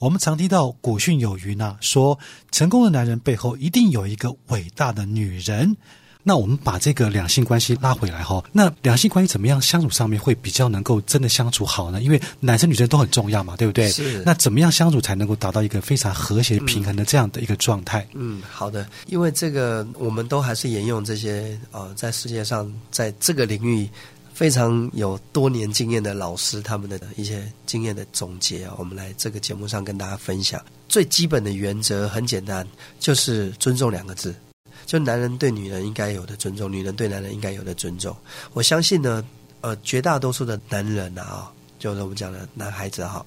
我们常听到古训有云啊，说成功的男人背后一定有一个伟大的女人。那我们把这个两性关系拉回来哈，那两性关系怎么样相处上面会比较能够真的相处好呢？因为男生女生都很重要嘛，对不对？是。那怎么样相处才能够达到一个非常和谐平衡的这样的一个状态？嗯，好的。因为这个，我们都还是沿用这些呃，在世界上在这个领域非常有多年经验的老师他们的一些经验的总结啊，我们来这个节目上跟大家分享。最基本的原则很简单，就是尊重两个字。就男人对女人应该有的尊重，女人对男人应该有的尊重。我相信呢，呃，绝大多数的男人啊，就是我们讲的男孩子哈，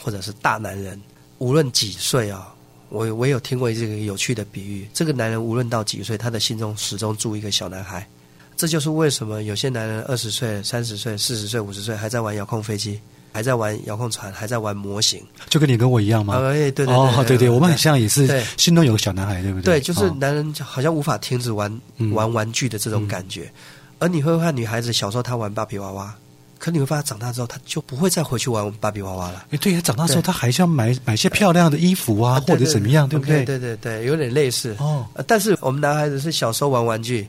或者是大男人，无论几岁啊，我我有听过这个有趣的比喻，这个男人无论到几岁，他的心中始终住一个小男孩。这就是为什么有些男人二十岁、三十岁、四十岁、五十岁还在玩遥控飞机。还在玩遥控船，还在玩模型，就跟你跟我一样吗？哎，对对哦，对对，我们很像，也是心中有个小男孩，对不对？对，就是男人好像无法停止玩玩玩具的这种感觉。而你会看女孩子小时候她玩芭比娃娃，可你会发现长大之后她就不会再回去玩芭比娃娃了。哎，对，长大之后她还是要买买些漂亮的衣服啊，或者怎么样，对不对？对对对，有点类似哦。但是我们男孩子是小时候玩玩具，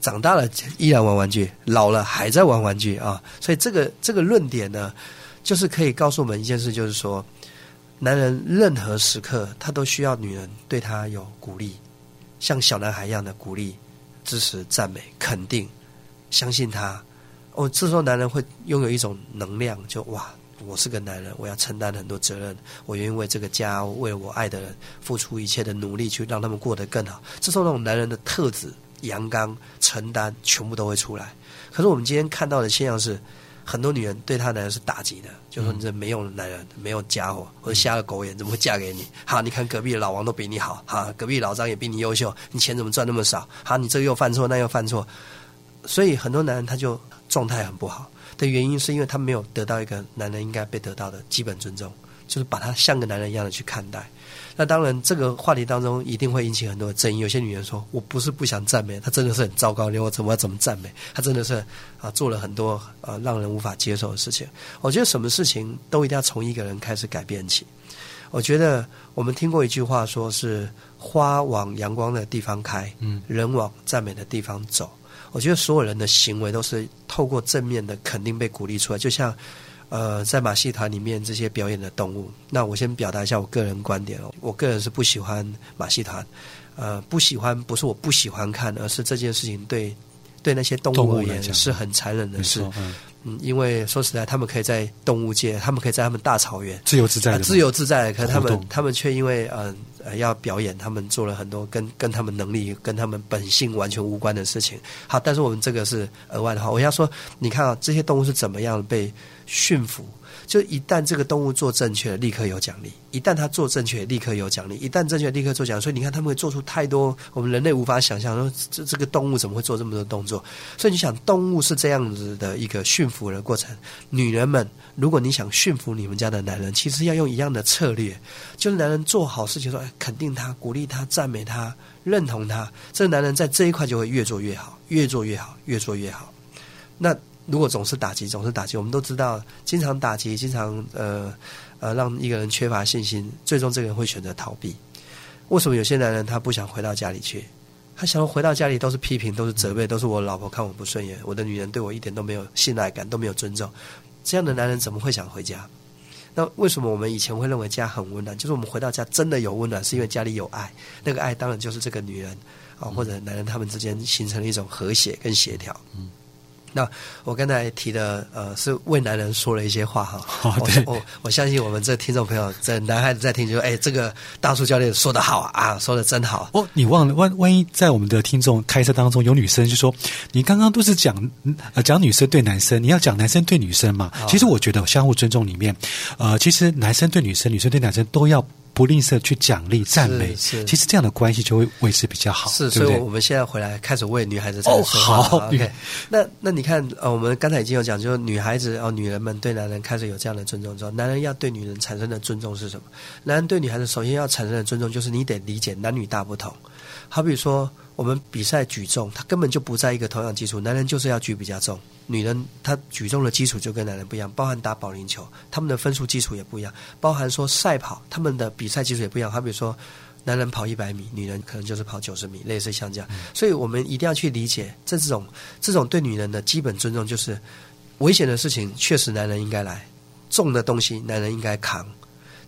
长大了依然玩玩具，老了还在玩玩具啊。所以这个这个论点呢？就是可以告诉我们一件事，就是说，男人任何时刻他都需要女人对他有鼓励，像小男孩一样的鼓励、支持、赞美、肯定，相信他。哦，这时候男人会拥有一种能量，就哇，我是个男人，我要承担很多责任，我愿意为这个家、为我爱的人付出一切的努力，去让他们过得更好。这时候那种男人的特质、阳刚、承担，全部都会出来。可是我们今天看到的现象是。很多女人对她男人是打击的，就说你这没用的男人，没有家伙，或者瞎了狗眼，怎么会嫁给你？好，你看隔壁的老王都比你好，哈，隔壁老张也比你优秀，你钱怎么赚那么少？好，你这个又犯错，那又犯错，所以很多男人他就状态很不好的原因，是因为他没有得到一个男人应该被得到的基本尊重，就是把他像个男人一样的去看待。那当然，这个话题当中一定会引起很多的争议。有些女人说：“我不是不想赞美，她真的是很糟糕，你我怎么要怎么赞美？她真的是啊，做了很多呃让人无法接受的事情。”我觉得什么事情都一定要从一个人开始改变起。我觉得我们听过一句话，说是“花往阳光的地方开，嗯，人往赞美的地方走。”我觉得所有人的行为都是透过正面的肯定被鼓励出来，就像。呃，在马戏团里面这些表演的动物，那我先表达一下我个人观点哦。我个人是不喜欢马戏团，呃，不喜欢不是我不喜欢看，而是这件事情对对那些动物而言是很残忍的事。嗯，因为说实在，他们可以在动物界，他们可以在他们大草原自由自在的，自由自在。可他们他们却因为呃要表演，他们做了很多跟跟他们能力、跟他们本性完全无关的事情。好，但是我们这个是额外的话，我要说，你看啊，这些动物是怎么样被。驯服，就一旦这个动物做正确，立刻有奖励；一旦它做正确，立刻有奖励；一旦正确，立刻做奖。所以你看，他们会做出太多我们人类无法想象。说这这个动物怎么会做这么多动作？所以你想，动物是这样子的一个驯服的过程。女人们，如果你想驯服你们家的男人，其实要用一样的策略，就是男人做好事情时候，肯定他、鼓励他、赞美他、认同他，这个男人在这一块就会越做越好，越做越好，越做越好。那。如果总是打击，总是打击，我们都知道，经常打击，经常呃呃，让一个人缺乏信心，最终这个人会选择逃避。为什么有些男人他不想回到家里去？他想要回到家里都是批评，都是责备，都是我老婆看我不顺眼，我的女人对我一点都没有信赖感，都没有尊重。这样的男人怎么会想回家？那为什么我们以前会认为家很温暖？就是我们回到家真的有温暖，是因为家里有爱。那个爱当然就是这个女人啊，或者男人他们之间形成了一种和谐跟协调。嗯。那我刚才提的呃，是为男人说了一些话哈。我我我相信我们这听众朋友，这男孩子在听，就说：“哎，这个大叔教练说的好啊，说的真好。”哦，你忘了万万一在我们的听众开车当中有女生，就说你刚刚都是讲呃讲女生对男生，你要讲男生对女生嘛？其实我觉得相互尊重里面，呃，其实男生对女生，女生对男生都要。不吝啬去奖励赞美，是其实这样的关系就会维持比较好，是，所以我们现在回来开始为女孩子哦好，OK，那那你看呃，我们刚才已经有讲，就是女孩子哦，女人们对男人开始有这样的尊重之后，男人要对女人产生的尊重是什么？男人对女孩子首先要产生的尊重就是你得理解男女大不同，好比说我们比赛举重，他根本就不在一个同样基础。男人就是要举比较重，女人她举重的基础就跟男人不一样，包含打保龄球，他们的分数基础也不一样，包含说赛跑，他们的比赛基础也不一样。好比说，男人跑一百米，女人可能就是跑九十米，类似像这样。所以我们一定要去理解，这种这种对女人的基本尊重，就是危险的事情确实男人应该来，重的东西男人应该扛。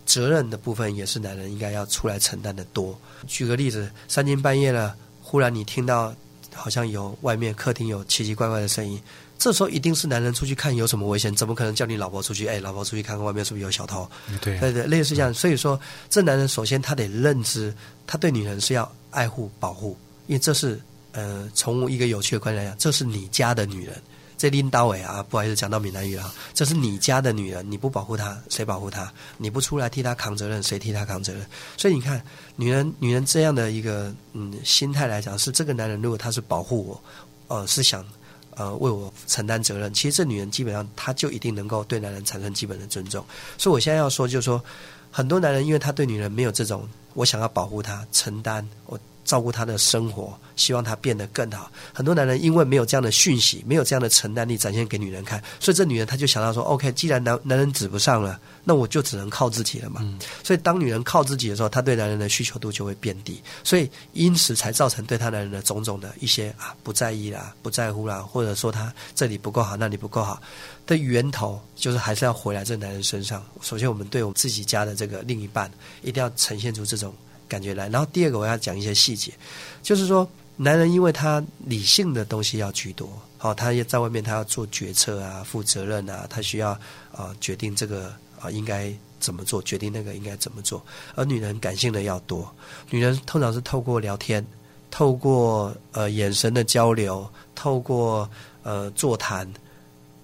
责任的部分也是男人应该要出来承担的多。举个例子，三更半夜了，忽然你听到好像有外面客厅有奇奇怪怪的声音，这时候一定是男人出去看有什么危险，怎么可能叫你老婆出去？哎，老婆出去看看外面是不是有小偷？对对对，类似这样。所以说，这男人首先他得认知，他对女人是要爱护保护，因为这是呃，从一个有趣的观点来讲，这是你家的女人。这拎刀尾啊，不好意思，讲到闽南语了。这是你家的女人，你不保护她，谁保护她？你不出来替她扛责任，谁替她扛责任？所以你看，女人，女人这样的一个嗯心态来讲，是这个男人如果他是保护我，呃，是想呃为我承担责任，其实这女人基本上她就一定能够对男人产生基本的尊重。所以我现在要说，就是说，很多男人因为他对女人没有这种我想要保护她、承担我。照顾他的生活，希望他变得更好。很多男人因为没有这样的讯息，没有这样的承担力展现给女人看，所以这女人她就想到说：“OK，既然男男人指不上了，那我就只能靠自己了嘛。”所以当女人靠自己的时候，她对男人的需求度就会变低，所以因此才造成对她男人的种种的一些啊不在意啦、不在乎啦，或者说他这里不够好，那里不够好的源头，就是还是要回来这男人身上。首先，我们对我们自己家的这个另一半，一定要呈现出这种。感觉来，然后第二个我要讲一些细节，就是说，男人因为他理性的东西要居多，好，他也在外面他要做决策啊，负责任啊，他需要啊决定这个啊应该怎么做，决定那个应该怎么做，而女人感性的要多，女人通常是透过聊天，透过呃眼神的交流，透过呃座谈，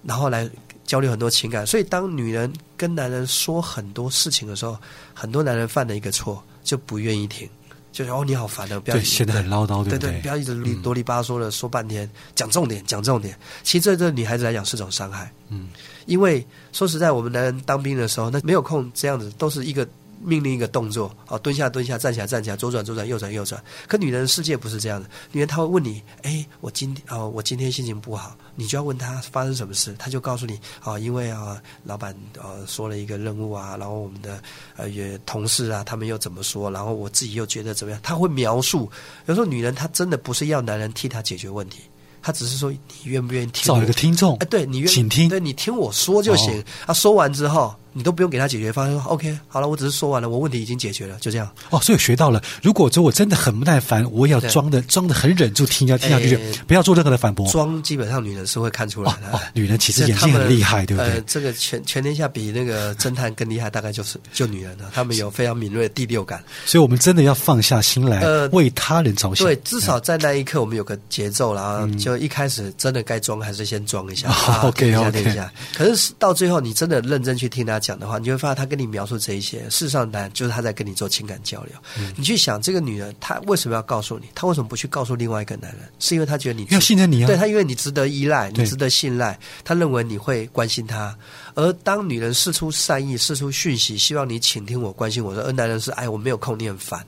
然后来交流很多情感，所以当女人跟男人说很多事情的时候，很多男人犯了一个错。就不愿意听，就是哦，你好烦的，不要显得很唠叨，对对？不要一直啰里吧嗦的说半天，讲重点，讲重点。其实这对。女孩子来讲是种伤害，嗯，因为说实在，我们男人当兵的时候，那没有空这样子，都是一个。命令一个动作，哦，蹲下蹲下，站起来站起来，左转左转，右转右转。可女人的世界不是这样的，女人她会问你，哎，我今天哦，我今天心情不好，你就要问她发生什么事，她就告诉你，哦，因为啊，老板呃说了一个任务啊，然后我们的呃也同事啊，他们又怎么说，然后我自己又觉得怎么样，她会描述。有时候女人她真的不是要男人替她解决问题，她只是说你愿不愿意听？找一个听众，哎，对你愿请听，对你听我说就行。啊，说完之后。你都不用给他解决方案，OK，好了，我只是说完了，我问题已经解决了，就这样。哦，所以学到了，如果说我真的很不耐烦，我也要装的装的很忍住听，要听下去，不要做任何的反驳。装基本上女人是会看出来的，女人其实眼睛很厉害，对不对？这个全全天下比那个侦探更厉害，大概就是就女人了，她们有非常敏锐的第六感。所以我们真的要放下心来，为他人着想。对，至少在那一刻我们有个节奏，然后就一开始真的该装还是先装一下，OK，OK，等一下。可是到最后你真的认真去听他讲的话，你就会发现他。跟你描述这一些，事实上呢，就是他在跟你做情感交流。你去想，这个女人她为什么要告诉你？她为什么不去告诉另外一个男人？是因为她觉得你要信任你啊？对，她因为你值得依赖，你值得信赖，她认为你会关心她。而当女人释出善意、释出讯息，希望你倾听我、关心我，说，而男人是哎，我没有空，你很烦。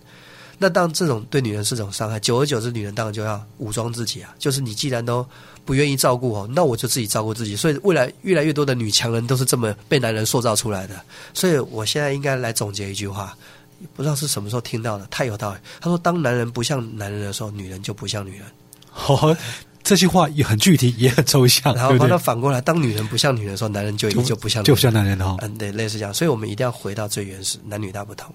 那当这种对女人是种伤害，久而久之，女人当然就要武装自己啊。就是你既然都。不愿意照顾我，那我就自己照顾自己。所以未来越来越多的女强人都是这么被男人塑造出来的。所以我现在应该来总结一句话，不知道是什么时候听到的，太有道理。他说：“当男人不像男人的时候，女人就不像女人。”好，这句话也很具体，也很抽象。然后把它反过来，当女人不像女人的时候，男人就就不像就像男人哈。嗯，对，类似这样。所以我们一定要回到最原始，男女大不同。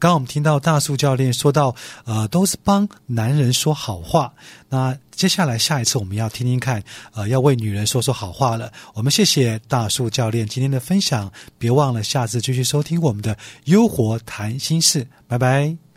刚刚我们听到大树教练说到，呃，都是帮男人说好话。那接下来下一次我们要听听看，呃，要为女人说说好话了。我们谢谢大树教练今天的分享，别忘了下次继续收听我们的《优活谈心事》，拜拜。